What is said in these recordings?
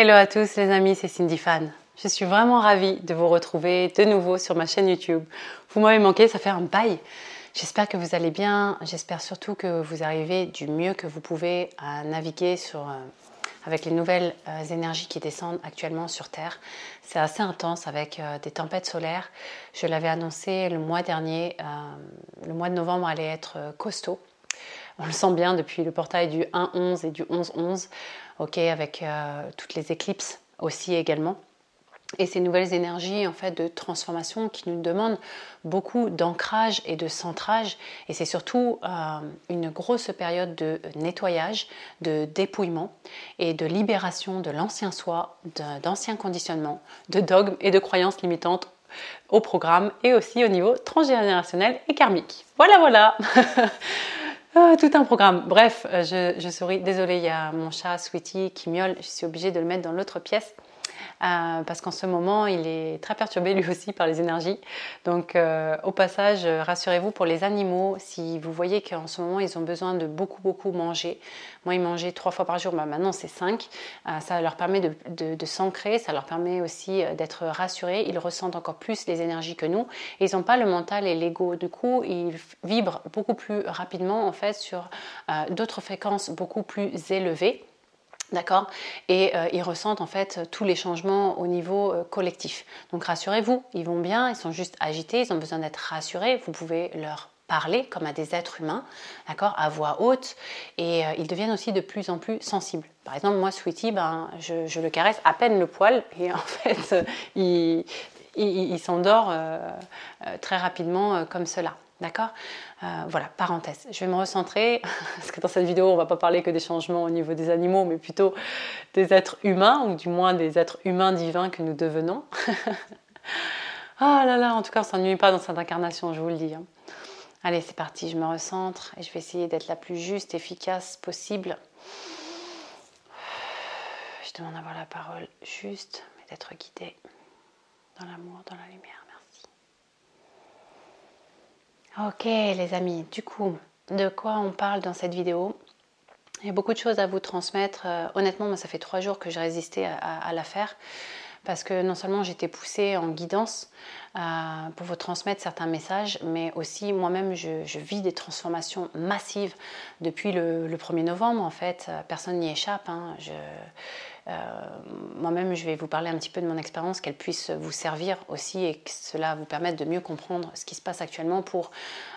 Hello à tous les amis, c'est Cindy Fan. Je suis vraiment ravie de vous retrouver de nouveau sur ma chaîne YouTube. Vous m'avez manqué, ça fait un bail. J'espère que vous allez bien. J'espère surtout que vous arrivez du mieux que vous pouvez à naviguer sur, euh, avec les nouvelles euh, énergies qui descendent actuellement sur Terre. C'est assez intense avec euh, des tempêtes solaires. Je l'avais annoncé le mois dernier. le mois de novembre allait être costaud. On le sent bien depuis le portail du 1-11 et du 11-11 ok, avec euh, toutes les éclipses aussi également. Et ces nouvelles énergies en fait de transformation qui nous demandent beaucoup d'ancrage et de centrage. Et c'est surtout euh, une grosse période de nettoyage, de dépouillement et de libération de l'ancien soi, d'anciens conditionnements, de dogmes et de croyances limitantes au programme et aussi au niveau transgénérationnel et karmique. Voilà, voilà Ah, tout un programme. Bref, euh, je, je souris. Désolée, il y a mon chat Sweetie qui miaule. Je suis obligée de le mettre dans l'autre pièce. Euh, parce qu'en ce moment, il est très perturbé lui aussi par les énergies. Donc, euh, au passage, rassurez-vous pour les animaux, si vous voyez qu'en ce moment, ils ont besoin de beaucoup, beaucoup manger. Moi, ils mangeaient trois fois par jour, bah, maintenant c'est cinq. Euh, ça leur permet de, s'ancrer, ça leur permet aussi d'être rassurés. Ils ressentent encore plus les énergies que nous. ils n'ont pas le mental et l'ego. Du coup, ils vibrent beaucoup plus rapidement, en fait, sur d'autres fréquences beaucoup plus élevées. D'accord? Et euh, ils ressentent en fait tous les changements au niveau euh, collectif. Donc rassurez-vous, ils vont bien, ils sont juste agités, ils ont besoin d'être rassurés. Vous pouvez leur parler comme à des êtres humains, d'accord, à voix haute, et euh, ils deviennent aussi de plus en plus sensibles. Par exemple, moi, Sweetie, ben, je, le caresse à peine le poil, et en fait, il, il s'endort très rapidement comme cela. D'accord? Euh, Voilà, parenthèse. Je vais me recentrer, parce que dans cette vidéo, on ne va pas parler que des changements au niveau des animaux, mais plutôt des êtres humains, ou du moins des êtres humains divins que nous devenons. Ah là là, en tout cas, on ne s'ennuie pas dans cette incarnation, je vous le dis. Hein. Allez, c'est parti, je me recentre et je vais essayer d'être la plus juste, efficace possible. Je demande d'avoir la parole juste, mais d'être guidée dans l'amour, dans la lumière. Ok les amis, du coup, de quoi on parle dans cette vidéo? Il y a beaucoup de choses à vous transmettre. Euh, honnêtement, moi, ça fait trois jours que j'ai résisté à, la faire parce que non seulement j'étais poussée en guidance euh, pour vous transmettre certains messages, mais aussi moi-même je, vis des transformations massives depuis le, 1er novembre en fait. Personne n'y échappe. Hein. Euh, moi-même, je vais vous parler un petit peu de mon expérience, qu'elle puisse vous servir aussi et que cela vous permette de mieux comprendre ce qui se passe actuellement pour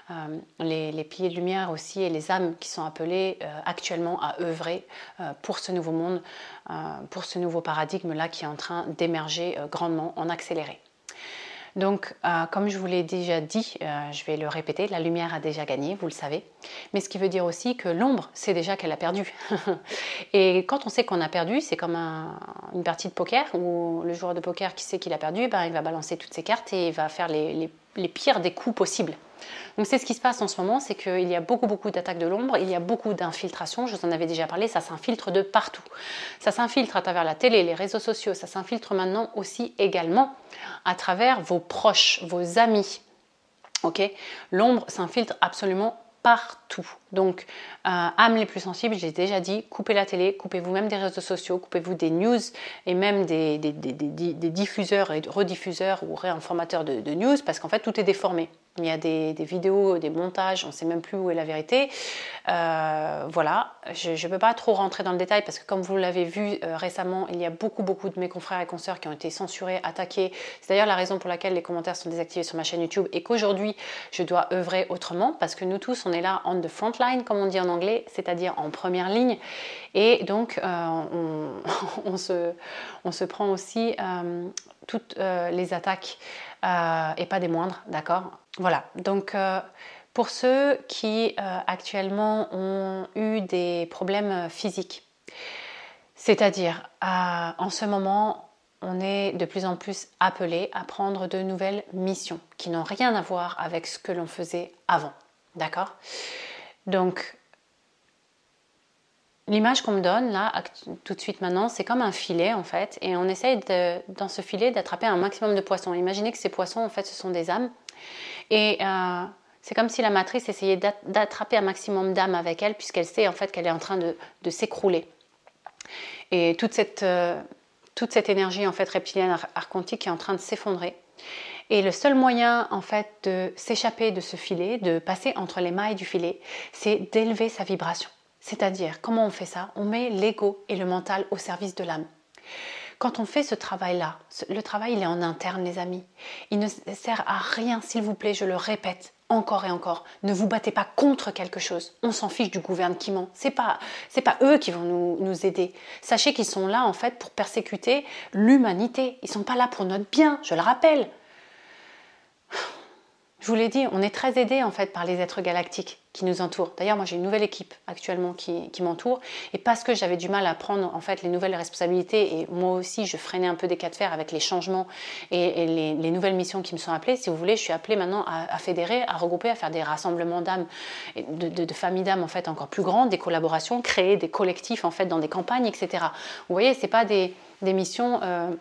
euh, les, piliers de lumière aussi et les âmes qui sont appelées euh, actuellement à œuvrer pour ce nouveau monde, pour ce nouveau paradigme-là qui est en train d'émerger grandement en accéléré. Donc, euh, comme je vous l'ai déjà dit, euh, je vais le répéter, la lumière a déjà gagné, vous le savez. Mais ce qui veut dire aussi que l'ombre sait déjà qu'elle a perdu. et quand on sait qu'on a perdu, c'est comme une partie de poker où le joueur de poker qui sait qu'il a perdu, ben, il va balancer toutes ses cartes et il va faire les pires des coups possibles. Donc c'est ce qui se passe en ce moment, c'est qu'il y a beaucoup beaucoup d'attaques de l'ombre, il y a beaucoup d'infiltration, je vous en avais déjà parlé, ça s'infiltre de partout. Ça s'infiltre à travers la télé, les réseaux sociaux, ça s'infiltre maintenant aussi également à travers vos proches, vos amis. Ok? L'ombre s'infiltre absolument partout. Donc, euh, âmes les plus sensibles, j'ai déjà dit, coupez la télé, coupez-vous même des réseaux sociaux, coupez-vous des news et même des, diffuseurs et rediffuseurs ou réinformateurs de news parce qu'en fait, tout est déformé. Il y a des, vidéos, des montages, on ne sait même plus où est la vérité. Euh, voilà, je ne peux pas trop rentrer dans le détail parce que comme vous l'avez vu euh, récemment, il y a beaucoup beaucoup de mes confrères et consoeurs qui ont été censurés, attaqués. C'est d'ailleurs la raison pour laquelle les commentaires sont désactivés sur ma chaîne YouTube et qu'aujourd'hui je dois œuvrer autrement parce que nous tous on est là on the front line comme on dit en anglais, c'est-à-dire en première ligne. Et donc euh, on, se, on, se, prend aussi toutes les attaques et pas des moindres, d'accord? Voilà, donc euh, pour ceux qui euh, actuellement ont eu des problèmes physiques, c'est-à-dire en ce moment, on est de plus en plus appelé à prendre de nouvelles missions qui n'ont rien à voir avec ce que l'on faisait avant. D'accord? Donc, l'image qu'on me donne là, tout de suite maintenant, c'est comme un filet en fait, et on essaye dans ce filet d'attraper un maximum de poissons. Imaginez que ces poissons en fait, ce sont des âmes et euh, c'est comme si la matrice essayait d'attraper un maximum d'âme avec elle, puisqu'elle sait en fait qu'elle est en train de, s'écrouler. Et toute cette, euh, toute cette énergie en fait reptilienne archontique est en train de s'effondrer. Et le seul moyen en fait de s'échapper de ce filet, de passer entre les mailles du filet, c'est d'élever sa vibration. C'est-à-dire, comment on fait ça? On met l'ego et le mental au service de l'âme. Quand on fait ce travail-là, le travail il est en interne les amis. Il ne sert à rien, s'il vous plaît, je le répète encore et encore. Ne vous battez pas contre quelque chose. On s'en fiche du gouvernement. C'est pas, c'est pas eux qui vont nous, nous aider. Sachez qu'ils sont là en fait pour persécuter l'humanité. Ils sont pas là pour notre bien. Je le rappelle. Je vous l'ai dit, on est très aidé en fait par les êtres galactiques qui nous entourent. D'ailleurs, moi j'ai une nouvelle équipe actuellement qui, m'entoure et parce que j'avais du mal à prendre en fait les nouvelles responsabilités et moi aussi je freinais un peu des cas de fer avec les changements et, les, nouvelles missions qui me sont appelées. Si vous voulez, je suis appelée maintenant à, fédérer, à regrouper, à faire des rassemblements d'âmes, de, familles d'âmes en fait encore plus grandes, des collaborations, créer des collectifs en fait dans des campagnes, etc. Vous voyez, c'est pas des, missions euh,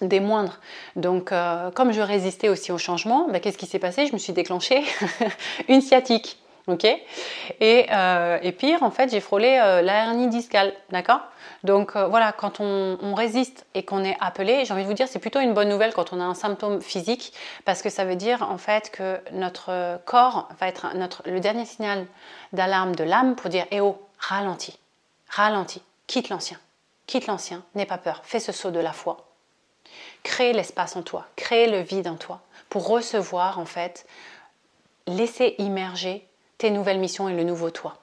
des moindres. Donc, euh, comme je résistais aussi au changement, bah, qu'est-ce qui s'est passé? Je me suis déclenchée une sciatique. Ok? Euh, et, pire, en fait, j'ai frôlé euh, la hernie discale. D'accord? Donc voilà, quand on, résiste et qu'on est appelé, j'ai envie de vous dire, c'est plutôt une bonne nouvelle quand on a un symptôme physique, parce que ça veut dire en fait que notre corps va être notre, le dernier signal d'alarme de l'âme pour dire Eh oh, ralentis, ralentis, quitte l'ancien, quitte l'ancien, n'aie pas peur, fais ce saut de la foi Crée l'espace en toi, crée le vide en toi pour recevoir en fait, laisser immerger tes nouvelles missions et le nouveau toi.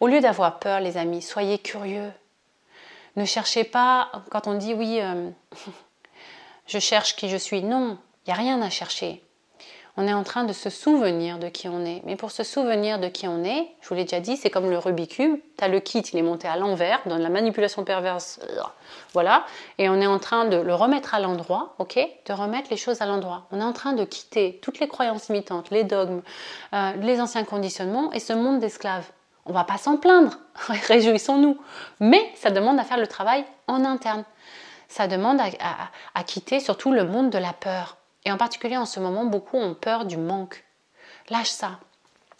Au lieu d'avoir peur, les amis, soyez curieux. Ne cherchez pas, quand on dit oui, euh, je cherche qui je suis, non, il n'y a rien à chercher on est en train de se souvenir de qui on est. Mais pour se souvenir de qui on est, je vous l'ai déjà dit, c'est comme le Rubik's Cube. Tu as le kit, il est monté à l'envers, dans la manipulation perverse. Voilà. Et on est en train de le remettre à l'endroit, ok De remettre les choses à l'endroit. On est en train de quitter toutes les croyances imitantes, les dogmes, euh, les anciens conditionnements et ce monde d'esclaves. On va pas s'en plaindre, réjouissons-nous. Mais ça demande à faire le travail en interne. Ça demande à quitter surtout le monde de la peur et en particulier en ce moment, beaucoup ont peur du manque. Lâche ça.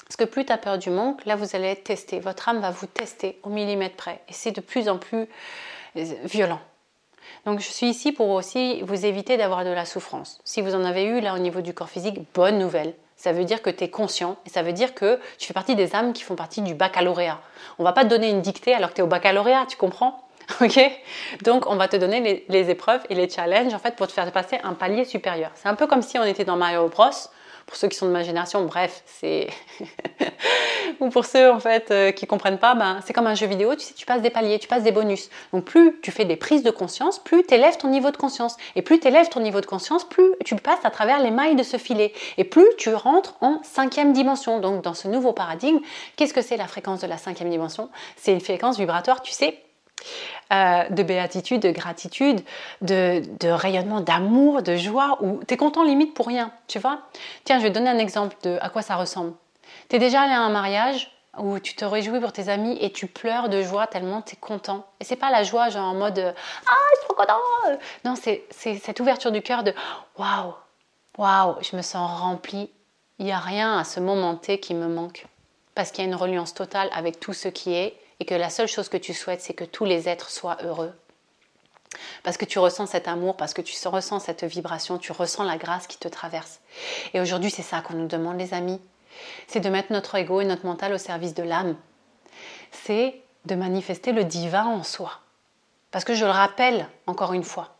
Parce que plus tu as peur du manque, là vous allez être testé. Votre âme va vous tester au millimètre près. Et c'est de plus en plus euh, violent. Donc je suis ici pour aussi vous éviter d'avoir de la souffrance. Si vous en avez eu là au niveau du corps physique, bonne nouvelle. Ça veut dire que tu es conscient et ça veut dire que tu fais partie des âmes qui font partie du baccalauréat. On va pas te donner une dictée alors que tu es au baccalauréat, tu comprends? Ok Donc, on va te donner les, épreuves et les challenges en fait pour te faire passer un palier supérieur. C'est un peu comme si on était dans Mario Bros. Pour ceux qui sont de ma génération, bref, c'est. Ou pour ceux en fait euh, qui comprennent pas, ben, c'est comme un jeu vidéo, tu sais, tu passes des paliers, tu passes des bonus. Donc plus tu fais des prises de conscience, plus tu élèves ton niveau de conscience. Et plus tu élèves ton niveau de conscience, plus tu passes à travers les mailles de ce filet. Et plus tu rentres en cinquième dimension. Donc dans ce nouveau paradigme, qu'est-ce que c'est la fréquence de la cinquième dimension? C'est une fréquence vibratoire, tu sais, euh, de béatitude, de gratitude, de, rayonnement, d'amour, de joie, où tu es content limite pour rien, tu vois Tiens, je vais te donner un exemple de à quoi ça ressemble. Tu es déjà allé à un mariage où tu te réjouis pour tes amis et tu pleures de joie tellement tu es content. Et c'est pas la joie genre en mode Ah, je suis trop content Non, c'est cette ouverture du cœur de Waouh, waouh, je me sens rempli. Il n'y a rien à ce moment T qui me manque. Parce qu'il y a une reliance totale avec tout ce qui est et que la seule chose que tu souhaites, c'est que tous les êtres soient heureux. Parce que tu ressens cet amour, parce que tu ressens cette vibration, tu ressens la grâce qui te traverse. Et aujourd'hui, c'est ça qu'on nous demande, les amis. C'est de mettre notre ego et notre mental au service de l'âme. C'est de manifester le divin en soi. Parce que je le rappelle encore une fois,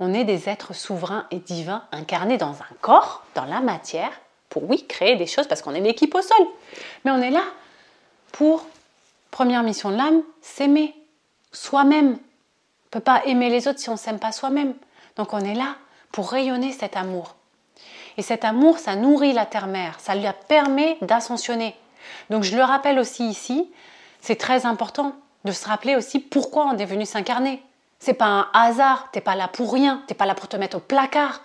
on est des êtres souverains et divins incarnés dans un corps, dans la matière, pour oui, créer des choses parce qu'on est l'équipe au sol. Mais on est là pour Première mission de l'âme, s'aimer soi-même. On ne peut pas aimer les autres si on ne s'aime pas soi-même. Donc on est là pour rayonner cet amour. Et cet amour, ça nourrit la terre-mère, ça lui permet d'ascensionner. Donc je le rappelle aussi ici, c'est très important de se rappeler aussi pourquoi on est venu s'incarner. C'est pas un hasard, t'es pas là pour rien, t'es pas là pour te mettre au placard.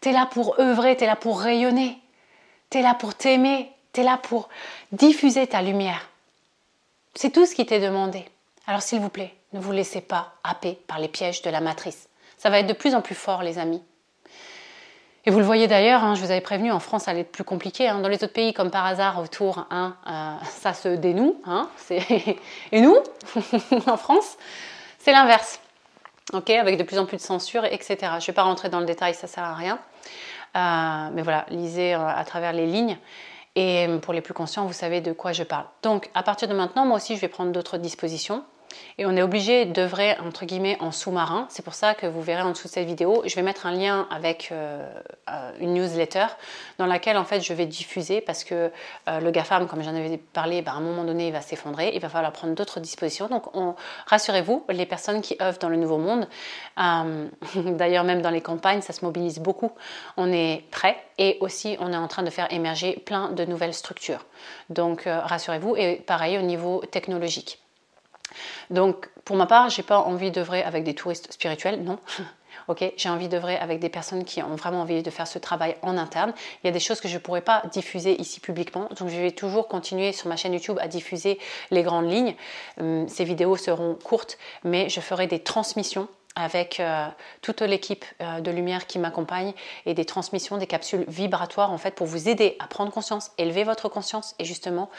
Tu es là pour œuvrer, tu es là pour rayonner, tu es là pour t'aimer, tu es là pour diffuser ta lumière. C'est tout ce qui t'est demandé. Alors s'il vous plaît, ne vous laissez pas happer par les pièges de la matrice. Ça va être de plus en plus fort, les amis. Et vous le voyez d'ailleurs, hein, je vous avais prévenu, en France, ça allait être plus compliqué. Hein. Dans les autres pays, comme par hasard, autour, hein, euh, ça se dénoue. Et nous, en France, c'est l'inverse. ok, avec de plus en plus de censure, etc. Je ne vais pas rentrer dans le détail, ça sert à rien. Euh, mais voilà, lisez euh, à travers les lignes. Et pour les plus conscients, vous savez de quoi je parle. Donc, à partir de maintenant, moi aussi, je vais prendre d'autres dispositions. Et on est obligé d'œuvrer entre guillemets en sous-marin. C'est pour ça que vous verrez en dessous de cette vidéo, je vais mettre un lien avec euh, euh, une newsletter dans laquelle en fait je vais diffuser parce que euh, le GAFAM, comme j'en avais parlé, bah, à un moment donné il va s'effondrer, il va falloir prendre d'autres dispositions. Donc rassurez-vous, les personnes qui œuvrent dans le nouveau monde, d'ailleurs même dans les campagnes, ça se mobilise beaucoup. On est prêt et aussi on est en train de faire émerger plein de nouvelles structures. Donc rassurez-vous et pareil au niveau technologique. Donc, pour ma part, j'ai pas envie d'œuvrer avec des touristes spirituels, non. ok, j'ai envie d'œuvrer avec des personnes qui ont vraiment envie de faire ce travail en interne. Il y a des choses que je ne pourrais pas diffuser ici publiquement, donc je vais toujours continuer sur ma chaîne YouTube à diffuser les grandes lignes. Hum, ces vidéos seront courtes, mais je ferai des transmissions avec euh, toute l'équipe euh, de lumière qui m'accompagne et des transmissions, des capsules vibratoires en fait pour vous aider à prendre conscience, élever votre conscience et justement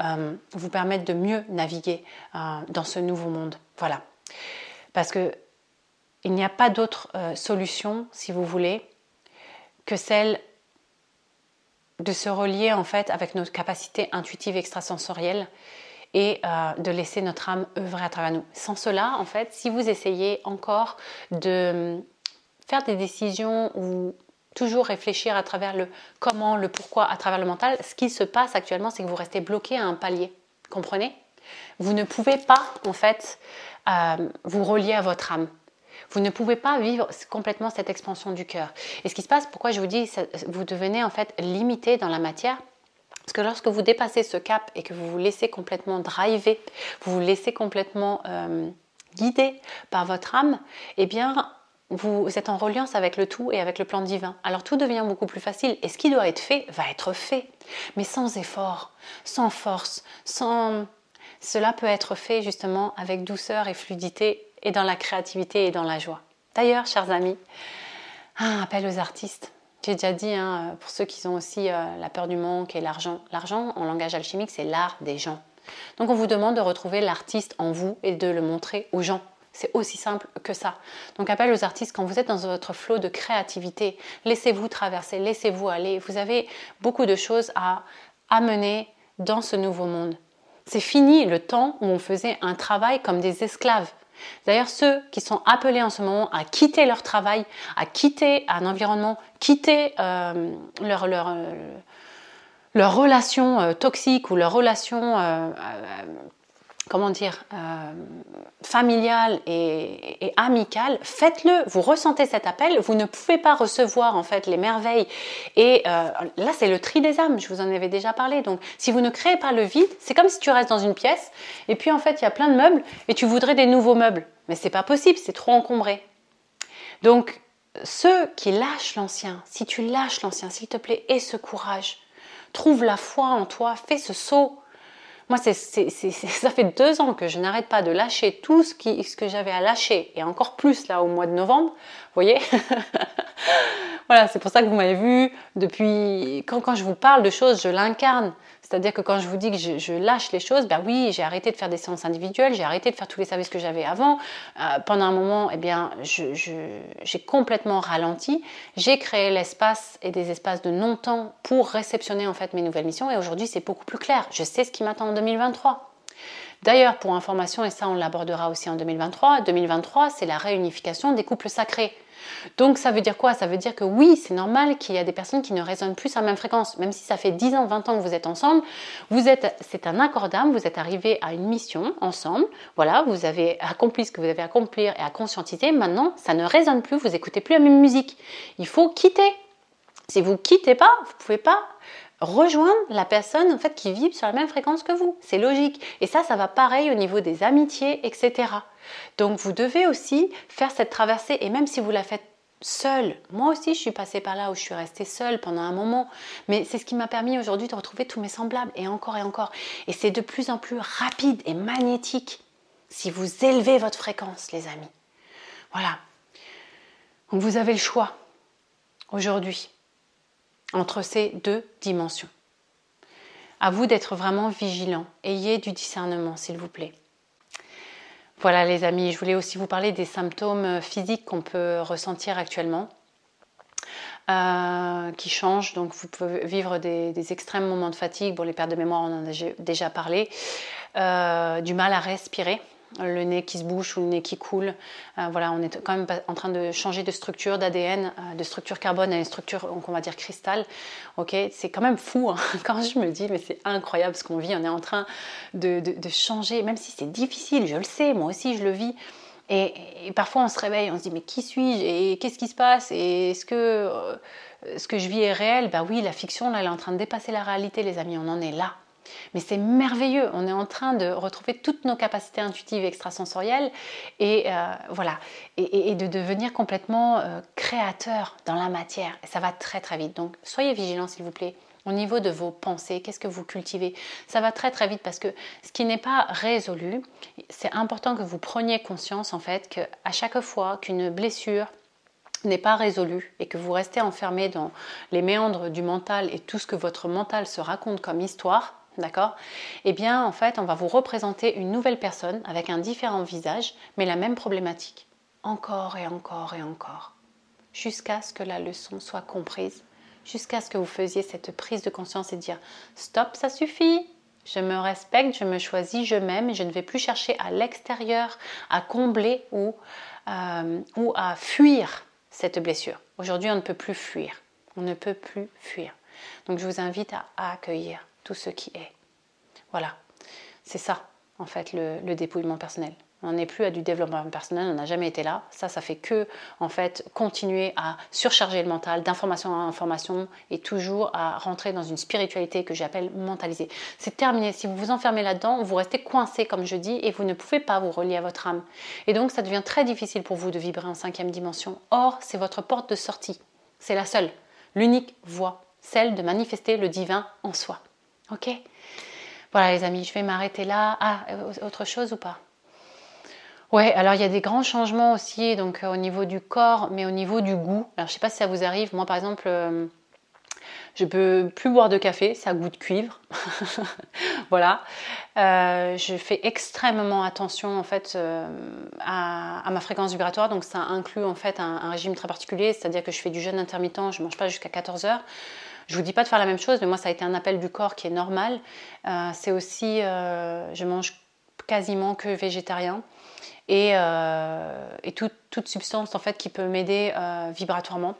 euh, vous permettre de mieux naviguer dans ce nouveau monde. Voilà. Parce que il n'y a pas d'autre solution, si vous voulez, que celle de se relier en fait avec notre capacité intuitive extrasensorielle et euh, de laisser notre âme œuvrer à travers nous. Sans cela, en fait, si vous essayez encore de faire des décisions ou toujours réfléchir à travers le comment, le pourquoi, à travers le mental, ce qui se passe actuellement, c'est que vous restez bloqué à un palier. Comprenez? Vous ne pouvez pas, en fait, euh, vous relier à votre âme. Vous ne pouvez pas vivre complètement cette expansion du cœur. Et ce qui se passe, pourquoi je vous dis, vous devenez en fait limité dans la matière, parce que lorsque vous dépassez ce cap et que vous vous laissez complètement driver, vous vous laissez complètement euh, guider par votre âme, eh bien, vous êtes en reliance avec le tout et avec le plan divin. Alors tout devient beaucoup plus facile et ce qui doit être fait va être fait, mais sans effort, sans force, sans... Cela peut être fait justement avec douceur et fluidité et dans la créativité et dans la joie. D'ailleurs, chers amis, un appel aux artistes. J'ai déjà dit, hein, pour ceux qui ont aussi euh, la peur du manque et l'argent, l'argent en langage alchimique, c'est l'art des gens. Donc on vous demande de retrouver l'artiste en vous et de le montrer aux gens. C'est aussi simple que ça. Donc appel aux artistes quand vous êtes dans votre flot de créativité. Laissez-vous traverser, laissez-vous aller. Vous avez beaucoup de choses à amener dans ce nouveau monde. C'est fini le temps où on faisait un travail comme des esclaves. D'ailleurs, ceux qui sont appelés en ce moment à quitter leur travail, à quitter un environnement, quitter euh, leur, leur, euh, leur, relation euh, toxique ou leur relation comment dire, euh, familiale et, amicale, faites-le. Vous ressentez cet appel, vous ne pouvez pas recevoir en fait les merveilles. Et euh, là, c'est le tri des âmes. Je vous en avais déjà parlé. Donc, si vous ne créez pas le vide, c'est comme si tu restes dans une pièce et puis en fait, il y a plein de meubles et tu voudrais des nouveaux meubles. Mais c'est pas possible, c'est trop encombré. Donc, ceux qui lâchent l'ancien, si tu lâches l'ancien, s'il te plaît, aie ce courage. Trouve la foi en toi, fais ce saut moi, ça fait deux ans que je n'arrête pas de lâcher tout ce que j'avais à lâcher, et encore plus là au mois de novembre. Vous voyez Voilà, c'est pour ça que vous m'avez vu depuis. Quand, quand je vous parle de choses, je l'incarne. C'est-à-dire que quand je vous dis que je, lâche les choses, ben oui, j'ai arrêté de faire des séances individuelles, j'ai arrêté de faire tous les services que j'avais avant. Euh, pendant un moment, eh bien, j'ai complètement ralenti. J'ai créé l'espace et des espaces de non-temps pour réceptionner en fait mes nouvelles missions. Et aujourd'hui, c'est beaucoup plus clair. Je sais ce qui m'attend en 2023. D'ailleurs, pour information, et ça on l'abordera aussi en 2023, 2023, c'est la réunification des couples sacrés. Donc ça veut dire quoi? Ça veut dire que oui, c'est normal qu'il y a des personnes qui ne résonnent plus à la même fréquence. Même si ça fait 10 ans, 20 ans que vous êtes ensemble, vous êtes, c'est un accord d'âme, vous êtes arrivé à une mission ensemble. Voilà, vous avez accompli ce que vous avez à accomplir et à conscientiser. Maintenant, ça ne résonne plus, vous écoutez plus la même musique. Il faut quitter. Si vous quittez pas, vous pouvez pas rejoindre la personne en fait qui vibre sur la même fréquence que vous. C'est logique. Et ça, ça va pareil au niveau des amitiés, etc. Donc vous devez aussi faire cette traversée et même si vous la faites seule, moi aussi je suis passée par là où je suis restée seule pendant un moment, mais c'est ce qui m'a permis aujourd'hui de retrouver tous mes semblables et encore et encore. Et c'est de plus en plus rapide et magnétique si vous élevez votre fréquence, les amis. Voilà. Donc vous avez le choix aujourd'hui entre ces deux dimensions. À vous d'être vraiment vigilant. Ayez du discernement, s'il vous plaît. Voilà les amis, je voulais aussi vous parler des symptômes physiques qu'on peut ressentir actuellement. Euh, qui changent. Donc vous pouvez vivre des, extrêmes moments de fatigue. Bon, les pertes de mémoire, on en a déjà parlé. Euh, du mal à respirer le nez qui se bouche ou le nez qui coule. Euh, voilà, on est quand même en train de changer de structure d'ADN, euh, de structure carbone à une structure, on va dire, cristal. Ok, c'est quand même fou hein. quand je me dis, mais c'est incroyable ce qu'on vit. On est en train de, changer, même si c'est difficile, je le sais, moi aussi je le vis. Et, parfois on se réveille, on se dit, mais qui suis-je et qu'est-ce qui se passe Et est-ce que euh, ce que je vis est réel? Ben oui, la fiction, là, elle est en train de dépasser la réalité, les amis, on en est là. Mais c'est merveilleux, on est en train de retrouver toutes nos capacités intuitives et extrasensorielles et euh, voilà, et, de devenir complètement euh, créateur dans la matière. Et ça va très très vite. Donc soyez vigilants s'il vous plaît. Au niveau de vos pensées, qu'est-ce que vous cultivez? Ça va très très vite parce que ce qui n'est pas résolu, c'est important que vous preniez conscience en fait qu'à chaque fois qu'une blessure n'est pas résolue et que vous restez enfermé dans les méandres du mental et tout ce que votre mental se raconte comme histoire, D'accord? Eh bien, en fait, on va vous représenter une nouvelle personne avec un différent visage, mais la même problématique. Encore et encore et encore. Jusqu'à ce que la leçon soit comprise. Jusqu'à ce que vous faisiez cette prise de conscience et dire Stop, ça suffit Je me respecte, je me choisis, je m'aime et je ne vais plus chercher à l'extérieur à combler ou, euh, ou à fuir cette blessure. Aujourd'hui, on ne peut plus fuir. On ne peut plus fuir. Donc, je vous invite à accueillir tout ce qui est. Voilà, c'est ça en fait le, dépouillement personnel. On n'est plus à du développement personnel, on n'a jamais été là. Ça, ça fait que en fait continuer à surcharger le mental d'information en information et toujours à rentrer dans une spiritualité que j'appelle mentalisée. C'est terminé. Si vous vous enfermez là-dedans, vous restez coincé comme je dis et vous ne pouvez pas vous relier à votre âme. Et donc ça devient très difficile pour vous de vibrer en cinquième dimension. Or, c'est votre porte de sortie. C'est la seule, l'unique voie, celle de manifester le divin en soi. Ok Voilà les amis, je vais m'arrêter là. Ah, euh, autre chose ou pas? Ouais, alors il y a des grands changements aussi, donc euh, au niveau du corps, mais au niveau du goût. Alors je sais pas si ça vous arrive. Moi, par exemple, euh, je peux plus boire de café, ça goûte cuivre. voilà. je fais extrêmement attention en fait à, ma fréquence vibratoire, donc ça inclut en fait un, régime très particulier, c'est-à-dire que je fais du jeûne intermittent, je mange pas jusqu'à 14 heures. Je vous dis pas de faire la même chose, mais moi ça a été un appel du corps qui est normal. Euh, c'est aussi, euh, je mange quasiment que végétarien et, euh, et toute substance en fait qui peut m'aider vibratoirement.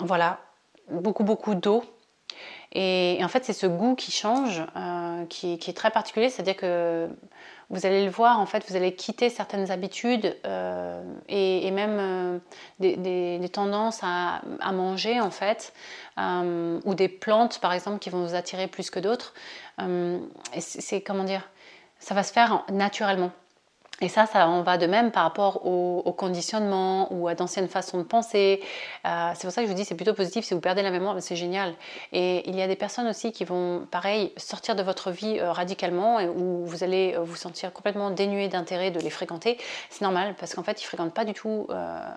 voilà, beaucoup beaucoup d'eau. Et, en fait, c'est ce goût qui change, qui, est très particulier, c'est-à-dire que vous allez le voir, en fait, vous allez quitter certaines habitudes euh, et, même euh, des, tendances à, manger, en fait, euh, ou des plantes, par exemple, qui vont vous attirer plus que d'autres. c'est, comment dire, ça va se faire naturellement. Et ça, ça en va de même par rapport au, conditionnement ou à d'anciennes façons de penser. Euh, c'est pour ça que je vous dis c'est plutôt positif. Si vous perdez la mémoire, c'est génial. Et il y a des personnes aussi qui vont, pareil, sortir de votre vie euh, radicalement et où vous allez euh, vous sentir complètement dénué d'intérêt de les fréquenter. C'est normal parce qu'en fait, ils fréquentent pas du tout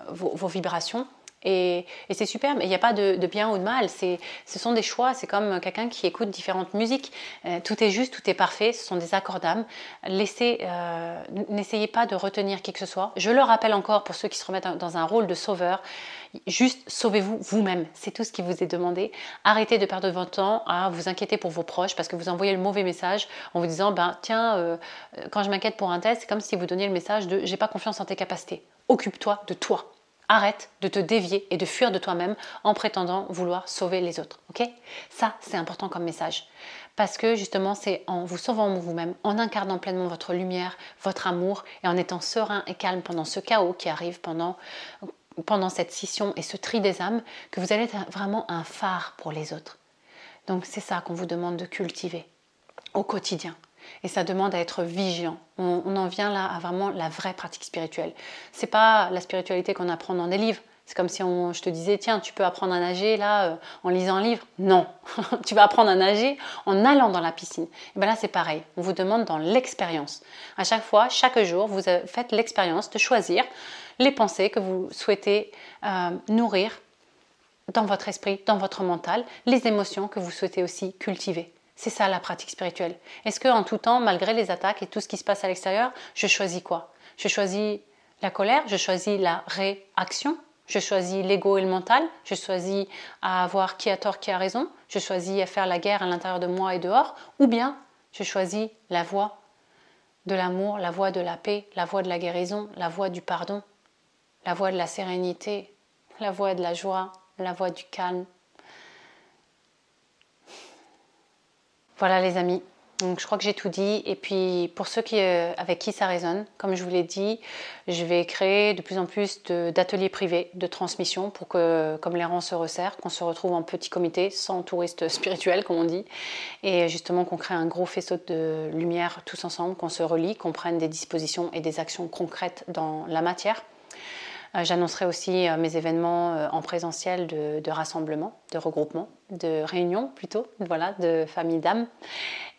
vos vibrations. Et, c'est super, mais il n'y a pas de, bien ou de mal. Ce sont des choix. C'est comme quelqu'un qui écoute différentes musiques. Euh, tout est juste, tout est parfait. Ce sont des accords d'âme. Euh, n'essayez pas de retenir qui que ce soit. Je le rappelle encore pour ceux qui se remettent dans un rôle de sauveur. Juste sauvez-vous vous-même. C'est tout ce qui vous est demandé. Arrêtez de perdre votre temps à vous inquiéter pour vos proches parce que vous envoyez le mauvais message en vous disant ben tiens, euh, quand je m'inquiète pour un test, c'est comme si vous donniez le message de j'ai pas confiance en tes capacités. Occupe-toi de toi. Arrête de te dévier et de fuir de toi-même en prétendant vouloir sauver les autres. Ok? Ça, c'est important comme message. Parce que justement, c'est en vous sauvant vous-même, en incarnant pleinement votre lumière, votre amour et en étant serein et calme pendant ce chaos qui arrive pendant, pendant cette scission et ce tri des âmes, que vous allez être vraiment un phare pour les autres. Donc c'est ça qu'on vous demande de cultiver au quotidien. Et ça demande à être vigilant. On, en vient là à vraiment la vraie pratique spirituelle. C'est pas la spiritualité qu'on apprend dans des livres. C'est comme si on, je te disais, tiens, tu peux apprendre à nager là euh, en lisant un livre. Non, tu vas apprendre à nager en allant dans la piscine. Et bien là, c'est pareil. On vous demande dans l'expérience. À chaque fois, chaque jour, vous faites l'expérience de choisir les pensées que vous souhaitez euh, nourrir dans votre esprit, dans votre mental, les émotions que vous souhaitez aussi cultiver. C'est ça la pratique spirituelle. Est-ce que en tout temps, malgré les attaques et tout ce qui se passe à l'extérieur, je choisis quoi? Je choisis la colère, je choisis la réaction, je choisis l'ego et le mental, je choisis à avoir qui a tort, qui a raison, je choisis à faire la guerre à l'intérieur de moi et dehors, ou bien je choisis la voie de l'amour, la voie de la paix, la voie de la guérison, la voie du pardon, la voie de la sérénité, la voie de la joie, la voie du calme, Voilà les amis. Je crois que j'ai tout dit. Et puis pour ceux qui, euh, avec qui ça résonne, comme je vous l'ai dit, je vais créer de plus en plus d'ateliers privés de transmission pour que, comme les rangs se resserrent, qu'on se retrouve en petit comité, sans touristes spirituels, comme on dit. Et justement qu'on crée un gros faisceau de lumière tous ensemble, qu'on se relie, qu'on prenne des dispositions et des actions concrètes dans la matière. Euh, j'annoncerai aussi euh, mes événements euh, en présentiel de, rassemblement, de regroupement, de réunion plutôt, voilà, de famille d'âmes.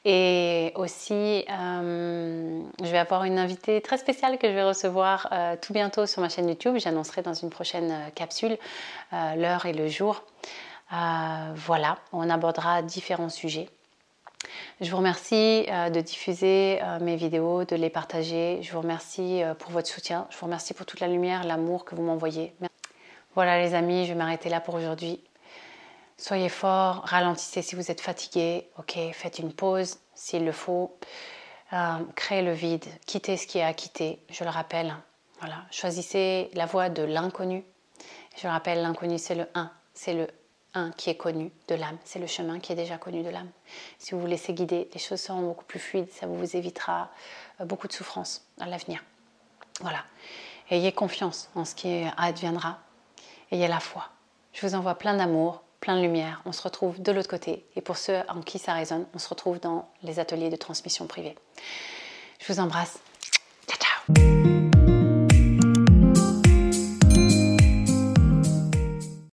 Et aussi, je vais avoir une invitée très spéciale que je vais recevoir tout bientôt sur ma chaîne YouTube. J'annoncerai dans une prochaine capsule l'heure et le jour. voilà, on abordera différents sujets. Je vous remercie euh, de diffuser euh, mes vidéos, de les partager. Je vous remercie euh, pour votre soutien. Je vous remercie pour toute la lumière, l'amour que vous m'envoyez. Voilà les amis, je vais m'arrêter là pour aujourd'hui. Soyez forts, ralentissez si vous êtes fatigué. Ok, faites une pause s'il le faut. créez le vide, quittez ce qui est à quitter. Je le rappelle. Voilà, choisissez la voie de l'inconnu. Je le rappelle, l'inconnu c'est le 1, c'est le un qui est connu de l'âme. C'est le chemin qui est déjà connu de l'âme. Si vous vous laissez guider, les choses seront beaucoup plus fluides. Ça vous évitera euh, beaucoup de souffrance à l'avenir. Voilà. Ayez confiance en ce qui adviendra. Ayez la foi. Je vous envoie plein d'amour, plein de lumière. On se retrouve de l'autre côté. Et pour ceux en qui ça résonne, on se retrouve dans les ateliers de transmission privée. Je vous embrasse. Ciao, ciao